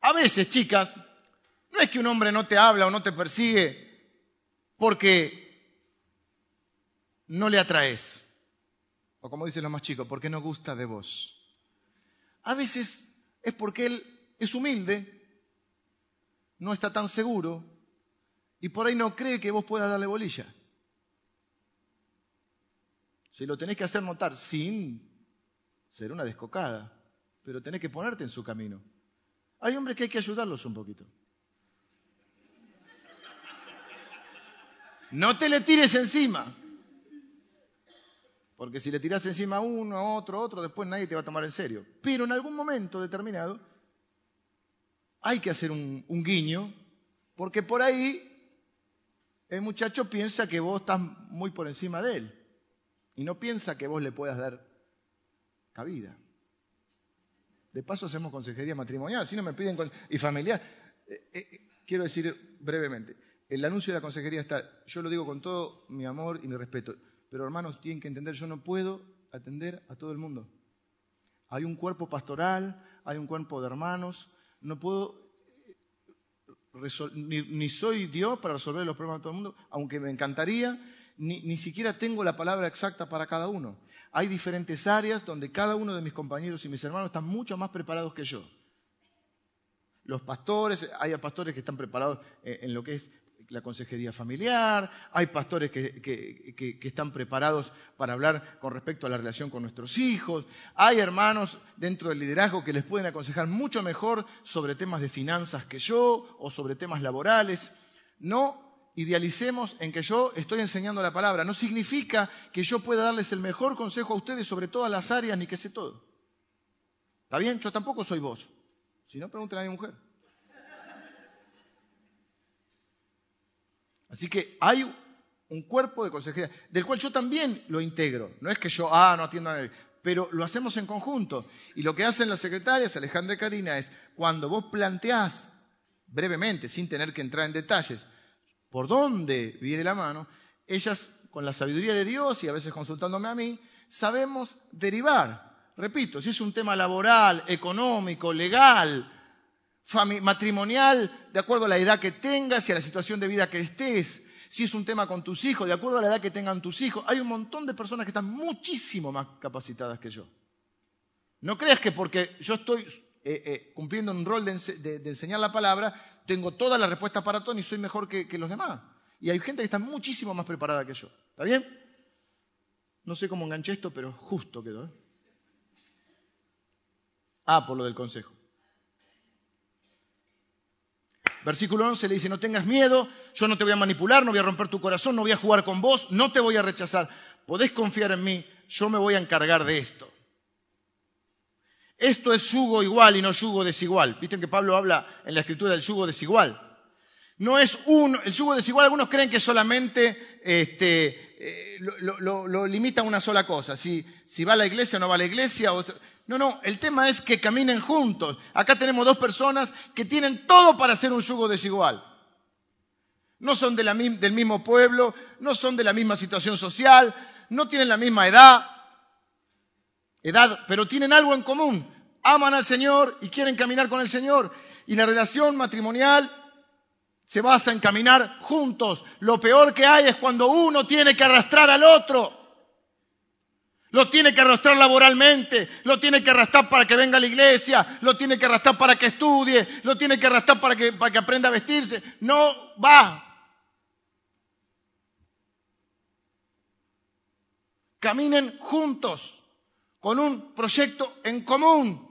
a veces, chicas, no es que un hombre no te habla o no te persigue porque no le atraes. O como dicen los más chicos, porque no gusta de vos. A veces es porque él es humilde, no está tan seguro y por ahí no cree que vos puedas darle bolilla. Si lo tenés que hacer notar sin ser una descocada, pero tenés que ponerte en su camino. Hay hombres que hay que ayudarlos un poquito. No te le tires encima. Porque si le tiras encima a uno, a otro, a otro, después nadie te va a tomar en serio. Pero en algún momento determinado hay que hacer un, un guiño, porque por ahí el muchacho piensa que vos estás muy por encima de él y no piensa que vos le puedas dar cabida. De paso hacemos consejería matrimonial, si no me piden y familiar. Eh, eh, quiero decir brevemente, el anuncio de la consejería está, yo lo digo con todo mi amor y mi respeto, pero hermanos tienen que entender, yo no puedo atender a todo el mundo. Hay un cuerpo pastoral, hay un cuerpo de hermanos, no puedo, eh, ni, soy Dios para resolver los problemas de todo el mundo, aunque me encantaría, ni, ni, siquiera tengo la palabra exacta para cada uno. Hay diferentes áreas donde cada uno de mis compañeros y mis hermanos están mucho más preparados que yo. Los pastores, hay pastores que están preparados eh, en lo que es la consejería familiar, hay pastores que, están preparados para hablar con respecto a la relación con nuestros hijos, hay hermanos dentro del liderazgo que les pueden aconsejar mucho mejor sobre temas de finanzas que yo o sobre temas laborales. No idealicemos en que yo estoy enseñando la palabra. No significa que yo pueda darles el mejor consejo a ustedes sobre todas las áreas ni que sé todo. ¿Está bien? Yo tampoco soy vos. Si no, pregunten a mi mujer. Así que hay un cuerpo de consejería, del cual yo también lo integro. No es que yo, ah, no atiendo a nadie, pero lo hacemos en conjunto. Y lo que hacen las secretarias, Alejandra y Karina, es cuando vos planteás brevemente, sin tener que entrar en detalles, por dónde viene la mano, ellas, con la sabiduría de Dios y a veces consultándome a mí, sabemos derivar. Repito, si es un tema laboral, económico, legal, matrimonial, de acuerdo a la edad que tengas y a la situación de vida que estés, si es un tema con tus hijos, de acuerdo a la edad que tengan tus hijos, hay un montón de personas que están muchísimo más capacitadas que yo. No creas que porque yo estoy eh, eh, cumpliendo un rol de, enseñar la palabra, tengo toda la respuesta para todo y soy mejor que, los demás. Y hay gente que está muchísimo más preparada que yo. ¿Está bien? No sé cómo enganché esto, pero justo quedó. ¿eh? Ah, por lo del consejo. Versículo 11 le dice, no tengas miedo, yo no te voy a manipular, no voy a romper tu corazón, no voy a jugar con vos, no te voy a rechazar. Podés confiar en mí, yo me voy a encargar de esto. Esto es yugo igual y no yugo desigual. Viste que Pablo habla en la escritura del yugo desigual. No es un, el yugo desigual, algunos creen que solamente este, eh, lo, limita a una sola cosa. Si, si, va a la iglesia o no va a la iglesia. No, no, el tema es que caminen juntos. Acá tenemos dos personas que tienen todo para hacer un yugo desigual. No son del mismo pueblo, no son de la misma situación social, no tienen la misma edad, edad, pero tienen algo en común. Aman al Señor y quieren caminar con el Señor. Y la relación matrimonial se basa en caminar juntos. Lo peor que hay es cuando uno tiene que arrastrar al otro. Lo tiene que arrastrar laboralmente, lo tiene que arrastrar para que venga a la iglesia, lo tiene que arrastrar para que estudie, lo tiene que arrastrar para que, para que aprenda a vestirse. No va. Caminen juntos con un proyecto en común,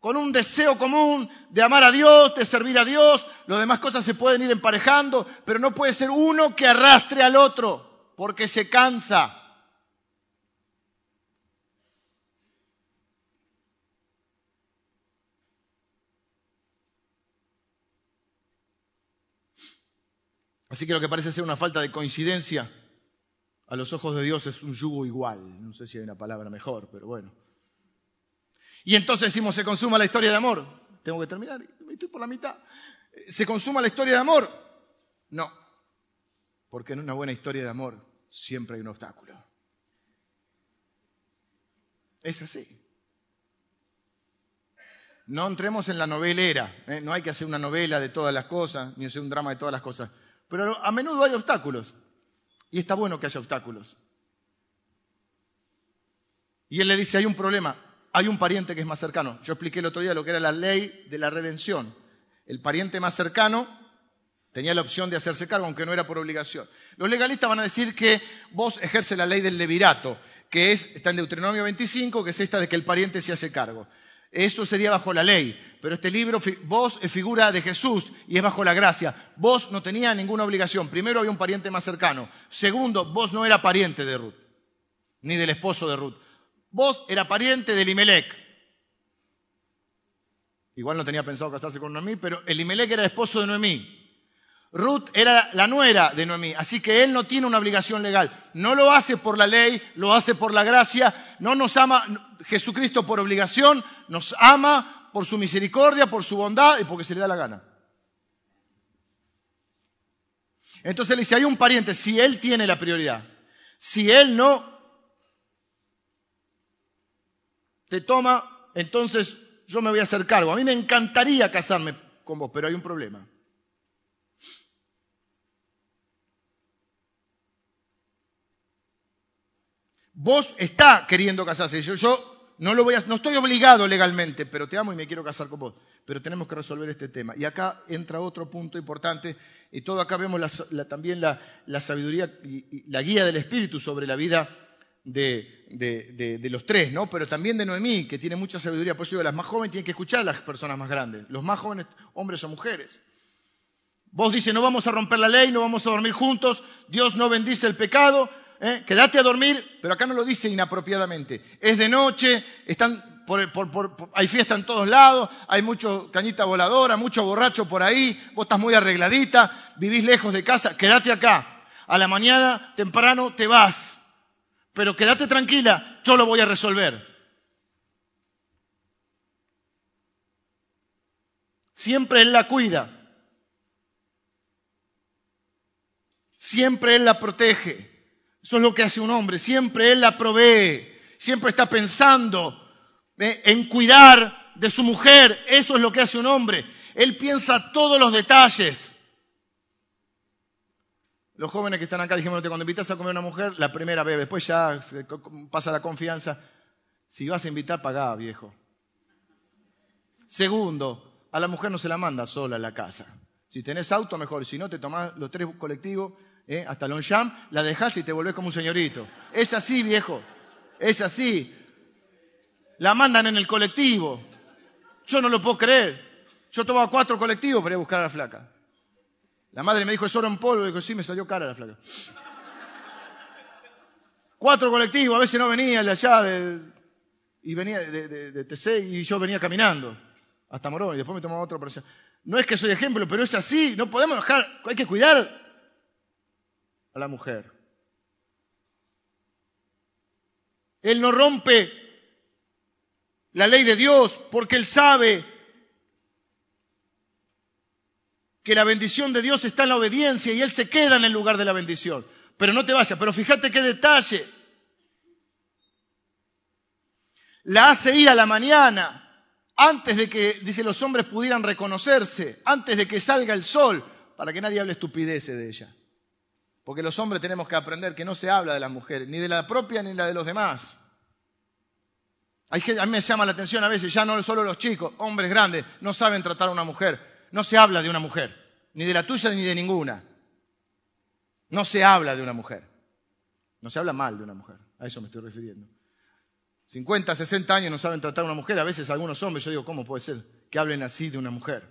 con un deseo común de amar a Dios, de servir a Dios. Las demás cosas se pueden ir emparejando, pero no puede ser uno que arrastre al otro, porque se cansa. Así que lo que parece ser una falta de coincidencia a los ojos de Dios es un yugo igual. No sé si hay una palabra mejor, pero bueno. Y entonces decimos, se consuma la historia de amor. Tengo que terminar, estoy por la mitad. ¿Se consuma la historia de amor? No, porque en una buena historia de amor siempre hay un obstáculo. Es así. No entremos en la novelera, ¿eh? no hay que hacer una novela de todas las cosas, ni hacer un drama de todas las cosas, pero a menudo hay obstáculos. Y está bueno que haya obstáculos. Y él le dice, hay un problema, hay un pariente que es más cercano. Yo expliqué el otro día lo que era la ley de la redención. El pariente más cercano tenía la opción de hacerse cargo, aunque no era por obligación. Los legalistas van a decir que vos ejerces la ley del levirato, que es, está en Deuteronomio 25, que es esta de que el pariente se hace cargo. Eso sería bajo la ley. Pero este libro, vos es figura de Jesús y es bajo la gracia. Vos no tenía ninguna obligación. Primero había un pariente más cercano. Segundo, vos no era pariente de Ruth, ni del esposo de Ruth. Vos era pariente de Elimelech. Igual no tenía pensado casarse con Noemí, pero Elimelech era esposo de Noemí. Ruth era la nuera de Noemí, así que él no tiene una obligación legal. No lo hace por la ley, lo hace por la gracia. No nos ama Jesucristo por obligación, nos ama por su misericordia, por su bondad y porque se le da la gana. Entonces él dice, hay un pariente, si él tiene la prioridad, si él no te toma, entonces yo me voy a hacer cargo. A mí me encantaría casarme con vos, pero hay un problema. Vos está queriendo casarse. Yo, yo no lo voy a, no estoy obligado legalmente, pero te amo y me quiero casar con vos. Pero tenemos que resolver este tema. Y acá entra otro punto importante. Y todo acá vemos también la, sabiduría y, la guía del Espíritu sobre la vida de, los tres, ¿no? Pero también de Noemí, que tiene mucha sabiduría. Por eso digo, las más jóvenes tienen que escuchar a las personas más grandes. Los más jóvenes, hombres o mujeres. Vos dices, no vamos a romper la ley, no vamos a dormir juntos, Dios no bendice el pecado, ¿eh? quédate a dormir, pero acá no lo dice inapropiadamente. Es de noche, están hay fiesta en todos lados, hay mucho cañita voladora, mucho borracho por ahí, vos estás muy arregladita, vivís lejos de casa, quédate acá. A la mañana temprano te vas, pero quédate tranquila, yo lo voy a resolver. Siempre Él la cuida. Siempre Él la protege. Eso es lo que hace un hombre. Siempre Él la provee. Siempre está pensando ¿eh? en cuidar de su mujer. Eso es lo que hace un hombre. Él piensa todos los detalles. Los jóvenes que están acá, dijimos, cuando invitas a comer a una mujer, la primera vez, después ya pasa la confianza. Si vas a invitar, pagá, viejo. Segundo, a la mujer no se la manda sola a la casa. Si tenés auto, mejor. Si no, te tomás los tres colectivos ¿eh? hasta Longchamp, la dejás y te volvés como un señorito. Es así, viejo. Es así. La mandan en el colectivo. Yo no lo puedo creer. Yo tomaba cuatro colectivos para ir a buscar a la flaca. La madre me dijo, es oro en polvo. Y dijo, sí, me salió cara la flaca. Cuatro colectivos, a veces no venía de allá, de, y venía de, TC y yo venía caminando hasta Morón y después me tomaba otro allá. No es que soy ejemplo, pero es así. No podemos dejar, hay que cuidar a la mujer. Él no rompe la ley de Dios porque él sabe que la bendición de Dios está en la obediencia y Él se queda en el lugar de la bendición. Pero no te vayas, pero fíjate qué detalle. La hace ir a la mañana, antes de que, dice, los hombres pudieran reconocerse, antes de que salga el sol, para que nadie hable estupideces de ella. Porque los hombres tenemos que aprender que no se habla de las mujeres, ni de la propia ni de la de los demás. Hay a mí me llama la atención a veces, ya no solo los chicos, hombres grandes, no saben tratar a una mujer no se habla de una mujer, ni de la tuya ni de ninguna. No se habla de una mujer. No se habla mal de una mujer. A eso me estoy refiriendo. 50, 60 años no saben tratar a una mujer. A veces algunos hombres, yo digo, ¿cómo puede ser que hablen así de una mujer?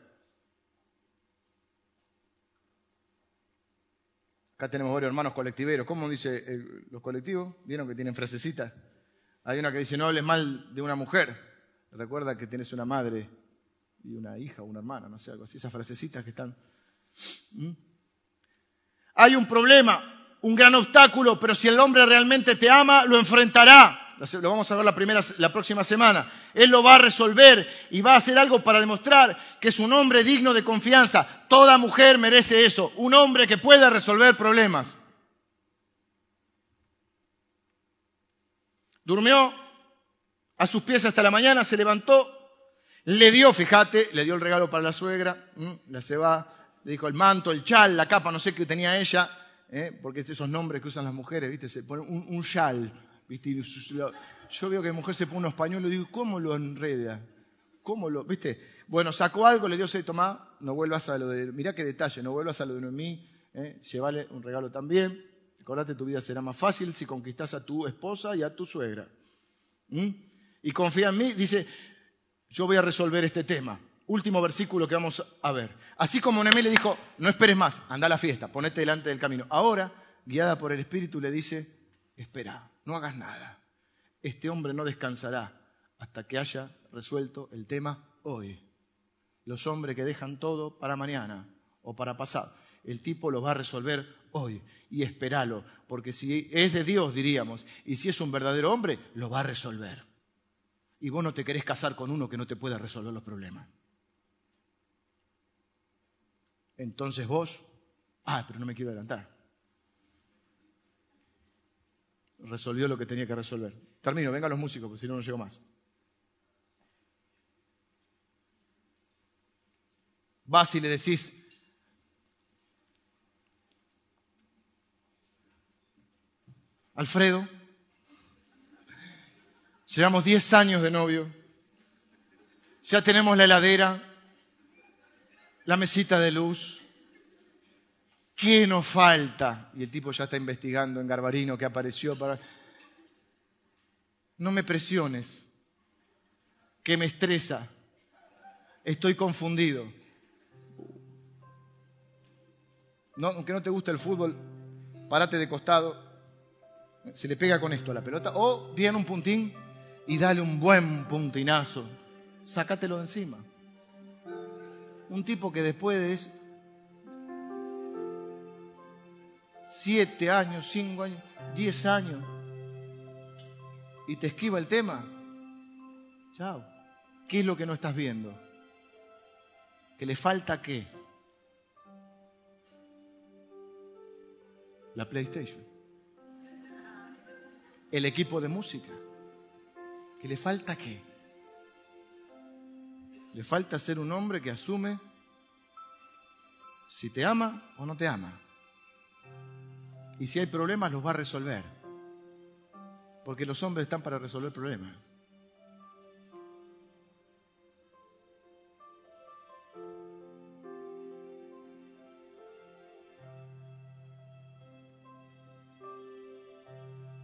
Acá tenemos varios hermanos colectiveros. ¿Cómo dice los colectivos? ¿Vieron que tienen frasecitas? Hay una que dice, no hables mal de una mujer. Recuerda que tienes una madre y una hija una hermana, no sé, algo así, esas frasecitas que están. Hay un problema, un gran obstáculo, pero si el hombre realmente te ama, lo enfrentará. Lo vamos a ver la, próxima semana. Él lo va a resolver y va a hacer algo para demostrar que es un hombre digno de confianza. Toda mujer merece eso, un hombre que pueda resolver problemas. Durmió a sus pies hasta la mañana, se levantó, le dio, fíjate, le dio el regalo para la suegra, la se va, le dijo el manto, el chal, la capa, no sé qué tenía ella, ¿eh? porque es esos nombres que usan las mujeres, ¿viste? Se pone un chal, ¿viste? Yo veo que mujer se pone unos pañuelos y digo, ¿cómo lo enreda? ¿Cómo lo, viste? Bueno, sacó algo, le dio, se tomá, no vuelvas a lo de, mirá qué detalle, no vuelvas a lo de Noemí, ¿eh? llévale un regalo también. Acordate, tu vida será más fácil si conquistas a tu esposa y a tu suegra. Y confía en mí, dice, yo voy a resolver este tema. Último versículo que vamos a ver. Así como Noemí le dijo, no esperes más, anda a la fiesta, ponete delante del camino. Ahora, guiada por el Espíritu, le dice, espera, no hagas nada. Este hombre no descansará hasta que haya resuelto el tema hoy. Los hombres que dejan todo para mañana o para pasar, el tipo lo va a resolver hoy y espéralo, porque si es de Dios, diríamos, y si es un verdadero hombre, lo va a resolver y vos no te querés casar con uno que no te pueda resolver los problemas. Entonces vos, ah, pero no me quiero adelantar. Resolvió lo que tenía que resolver. Termino, vengan los músicos, porque si no, no llego más. Vas y le decís, Alfredo, Llevamos 10 años de novio. Ya tenemos la heladera, la mesita de luz. ¿Qué nos falta? Y el tipo ya está investigando en Garbarino que apareció para... No me presiones, que me estresa. Estoy confundido. Aunque no te guste el fútbol, párate de costado. Se le pega con esto a la pelota. O bien un puntín y dale un buen puntinazo. Sácatelo de encima. Un tipo que después siete años, cinco años, diez años, y te esquiva el tema, chao. ¿Qué es lo que no estás viendo? ¿Que le falta qué? La PlayStation. El equipo de música. ¿Que le falta qué? Le falta ser un hombre que asume si te ama o no te ama. Y si hay problemas, los va a resolver. Porque los hombres están para resolver problemas.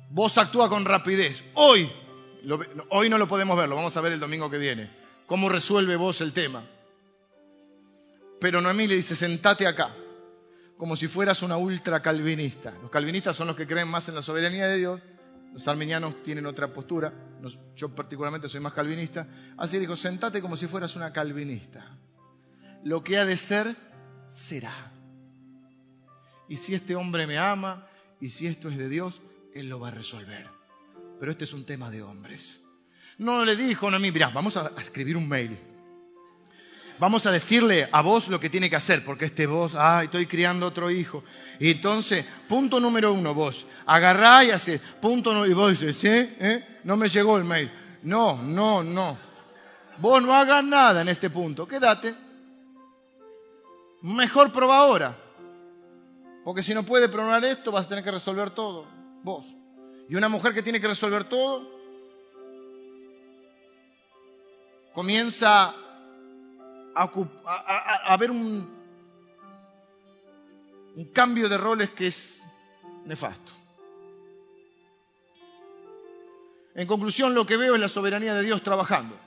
Vos actúa con rapidez. Hoy, hoy no lo podemos ver, lo vamos a ver el domingo que viene. ¿Cómo resuelve vos el tema? Pero Noemí le dice, sentate acá, como si fueras una ultra calvinista. Los calvinistas son los que creen más en la soberanía de Dios, los armenianos tienen otra postura, yo particularmente soy más calvinista. Así dijo, sentate como si fueras una calvinista. Lo que ha de ser, será. Y si este hombre me ama, y si esto es de Dios, él lo va a resolver. Pero este es un tema de hombres. No le dijo a mí, mirá, vamos a escribir un mail. Vamos a decirle a vos lo que tiene que hacer, porque este vos, ah, estoy criando otro hijo. Y entonces, punto número uno, vos, agarrá y hace, punto número, y vos dices, ¿sí? ¿Eh? No me llegó el mail. No, no, no. Vos no hagas nada en este punto, quédate. Mejor prueba ahora. Porque si no puede probar esto, vas a tener que resolver todo vos. Y una mujer que tiene que resolver todo, comienza a, ver un, un cambio de roles que es nefasto. En conclusión, lo que veo es la soberanía de Dios trabajando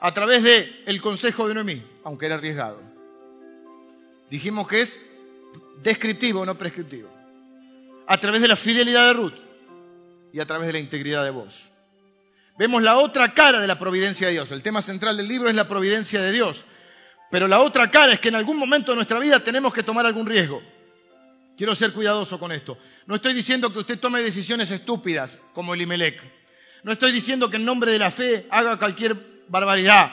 a través del el consejo de Noemí, aunque era arriesgado. Dijimos que es descriptivo, no prescriptivo. A través de la fidelidad de Ruth, y a través de la integridad de vos. Vemos la otra cara de la providencia de Dios. El tema central del libro es la providencia de Dios. Pero la otra cara es que en algún momento de nuestra vida tenemos que tomar algún riesgo. Quiero ser cuidadoso con esto. No estoy diciendo que usted tome decisiones estúpidas como el Imelec. No estoy diciendo que en nombre de la fe haga cualquier barbaridad.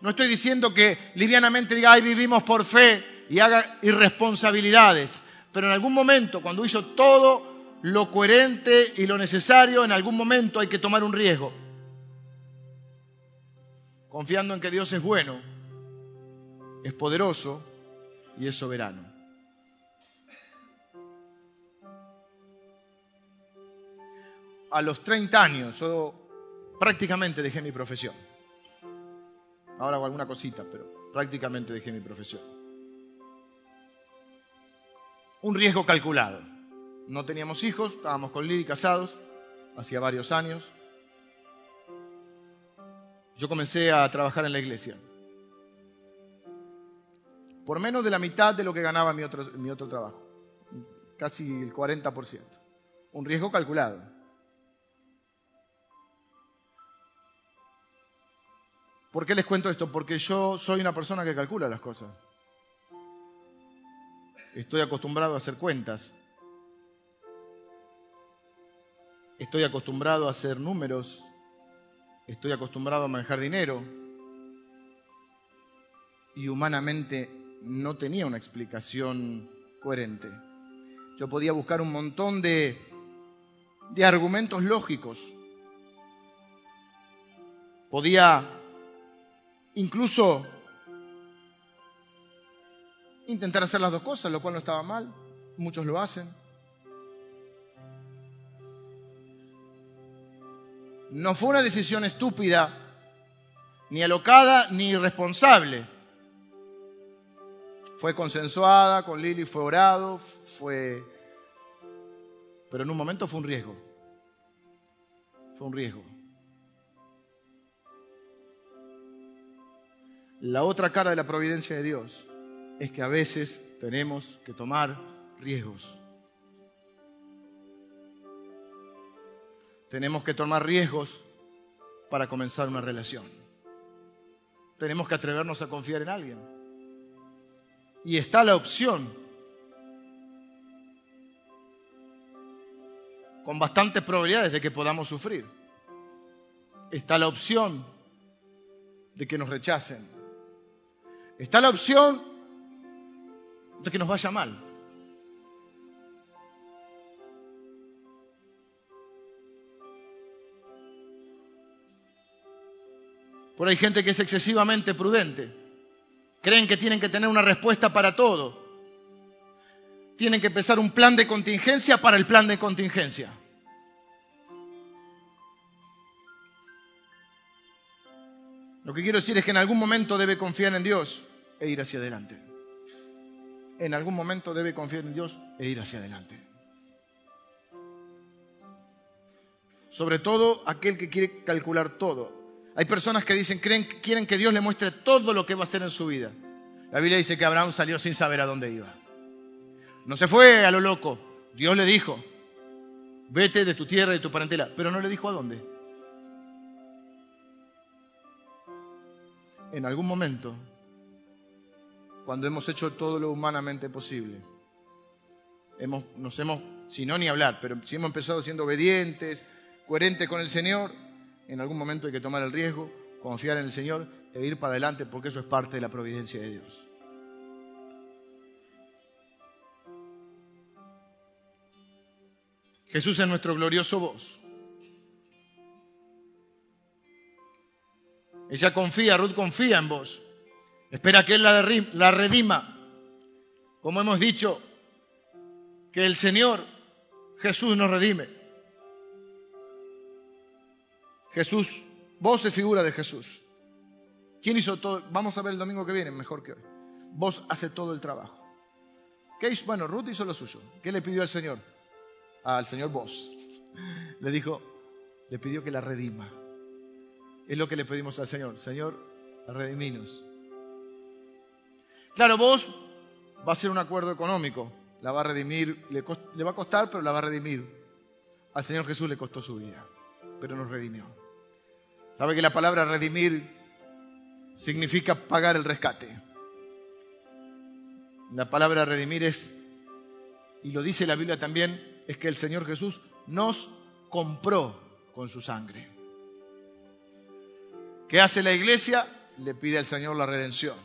No estoy diciendo que livianamente diga, ay, vivimos por fe y haga irresponsabilidades. Pero en algún momento, cuando hizo todo lo coherente y lo necesario, en algún momento hay que tomar un riesgo. Confiando en que Dios es bueno, es poderoso y es soberano. A los 30 años yo prácticamente dejé mi profesión. Ahora hago alguna cosita, pero prácticamente dejé mi profesión. Un riesgo calculado. No teníamos hijos, estábamos con Lili casados, hacía varios años. Yo comencé a trabajar en la iglesia. Por menos de la mitad de lo que ganaba mi otro, mi otro trabajo. Casi el 40%. Un riesgo calculado. ¿Por qué les cuento esto? Porque yo soy una persona que calcula las cosas. Estoy acostumbrado a hacer cuentas. Estoy acostumbrado a hacer números, estoy acostumbrado a manejar dinero y humanamente no tenía una explicación coherente. Yo podía buscar un montón de, de argumentos lógicos. Podía incluso intentar hacer las dos cosas, lo cual no estaba mal. Muchos lo hacen. No fue una decisión estúpida, ni alocada, ni irresponsable. Fue consensuada con Lili, fue orado, fue... Pero en un momento fue un riesgo. Fue un riesgo. La otra cara de la providencia de Dios es que a veces tenemos que tomar riesgos. Tenemos que tomar riesgos para comenzar una relación. Tenemos que atrevernos a confiar en alguien y está la opción con bastantes probabilidades de que podamos sufrir. Está la opción de que nos rechacen. Está la opción de que nos vaya mal. Por hay gente que es excesivamente prudente Creen que tienen que tener una respuesta para todo. Tienen que empezar un plan de contingencia para el plan de contingencia. Lo que quiero decir es que en algún momento debe confiar en Dios e ir hacia adelante. En algún momento debe confiar en Dios e ir hacia adelante. Sobre todo aquel que quiere calcular todo. Hay personas que dicen, quieren que Dios le muestre todo lo que va a hacer en su vida. La Biblia dice que Abraham salió sin saber a dónde iba. No se fue a lo loco. Dios le dijo, vete de tu tierra y de tu parentela, pero no le dijo a dónde. En algún momento, cuando hemos hecho todo lo humanamente posible, nos hemos, si no ni hablar, pero si hemos empezado siendo obedientes, coherentes con el Señor, en algún momento hay que tomar el riesgo, confiar en el Señor e ir para adelante porque eso es parte de la providencia de Dios. Jesús es nuestro glorioso voz. Ella confía, Ruth confía en vos. Espera que Él la redima. Como hemos dicho, que el Señor Jesús nos redime. Jesús, vos es figura de Jesús. ¿Quién hizo todo? Vamos a ver el domingo que viene, mejor que hoy. Vos hace todo el trabajo. ¿Qué hizo? Bueno, Ruth hizo lo suyo. ¿Qué le pidió al Señor? Al Señor vos. Le dijo, le pidió que la redima. Es lo que le pedimos al Señor. Señor, rediminos. Claro, vos va a ser un acuerdo económico. La va a redimir, le, le va a costar, pero la va a redimir. Al Señor Jesús le costó su vida, pero nos redimió. ¿Sabe que la palabra redimir significa pagar el rescate? La palabra redimir es, y lo dice la Biblia también, es que el Señor Jesús nos compró con su sangre. ¿Qué hace la iglesia? Le pide al Señor la redención.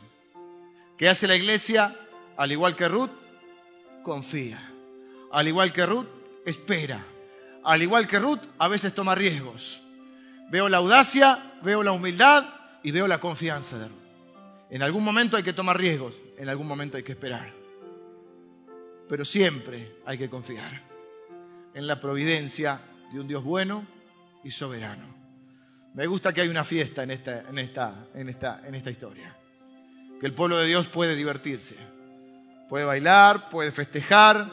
¿Qué hace la iglesia? Al igual que Ruth, confía. Al igual que Ruth, espera. Al igual que Ruth, a veces toma riesgos. Veo la audacia, veo la humildad y veo la confianza de. En algún momento hay que tomar riesgos, en algún momento hay que esperar. Pero siempre hay que confiar en la providencia de un Dios bueno y soberano. Me gusta que hay una fiesta en esta, en esta, en esta, en esta historia. Que el pueblo de Dios puede divertirse, puede bailar, puede festejar,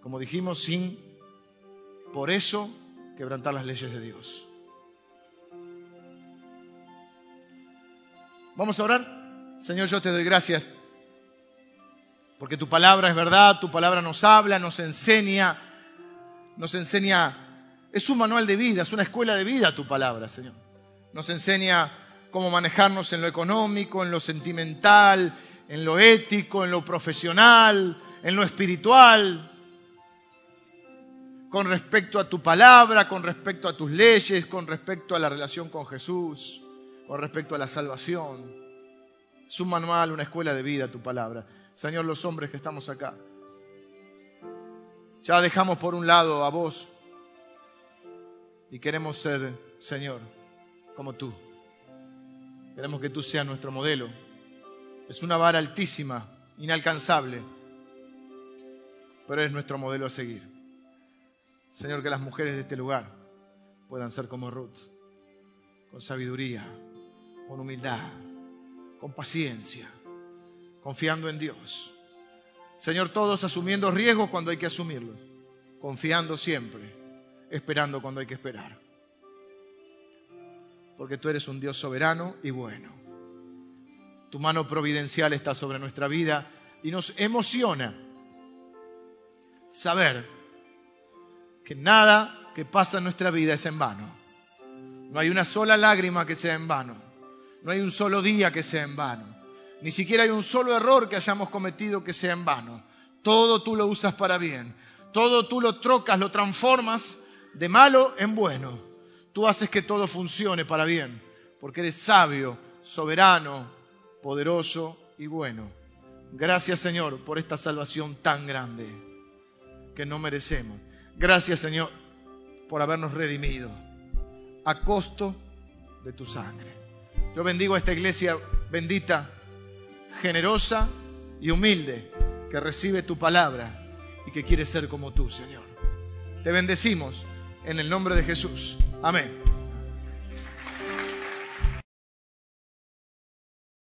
como dijimos, sin por eso quebrantar las leyes de Dios. Vamos a orar. Señor, yo te doy gracias porque tu palabra es verdad, tu palabra nos habla, nos enseña, nos enseña es un manual de vida, es una escuela de vida tu palabra, Señor. Nos enseña cómo manejarnos en lo económico, en lo sentimental, en lo ético, en lo profesional, en lo espiritual, con respecto a tu palabra, con respecto a tus leyes, con respecto a la relación con Jesús, con respecto a la salvación. Es un manual, una escuela de vida tu palabra. Señor, los hombres que estamos acá, ya dejamos por un lado a vos y queremos ser, Señor, como tú. Queremos que tú seas nuestro modelo. Es una vara altísima, inalcanzable, pero es nuestro modelo a seguir. Señor, que las mujeres de este lugar puedan ser como Ruth, con sabiduría, con humildad, con paciencia, confiando en Dios. Señor, todos asumiendo riesgos cuando hay que asumirlos, confiando siempre esperando cuando hay que esperar. Porque tú eres un Dios soberano y bueno. Tu mano providencial está sobre nuestra vida y nos emociona saber que nada que pasa en nuestra vida es en vano. No hay una sola lágrima que sea en vano. No hay un solo día que sea en vano. Ni siquiera hay un solo error que hayamos cometido que sea en vano. Todo tú lo usas para bien. Todo tú lo trocas, lo transformas de malo en bueno. Tú haces que todo funcione para bien, porque eres sabio, soberano, poderoso y bueno. Gracias Señor por esta salvación tan grande que no merecemos. Gracias Señor por habernos redimido a costo de tu sangre. Yo bendigo a esta iglesia bendita, generosa y humilde, que recibe tu palabra y que quiere ser como tú, Señor. Te bendecimos en el nombre de Jesús. Amén.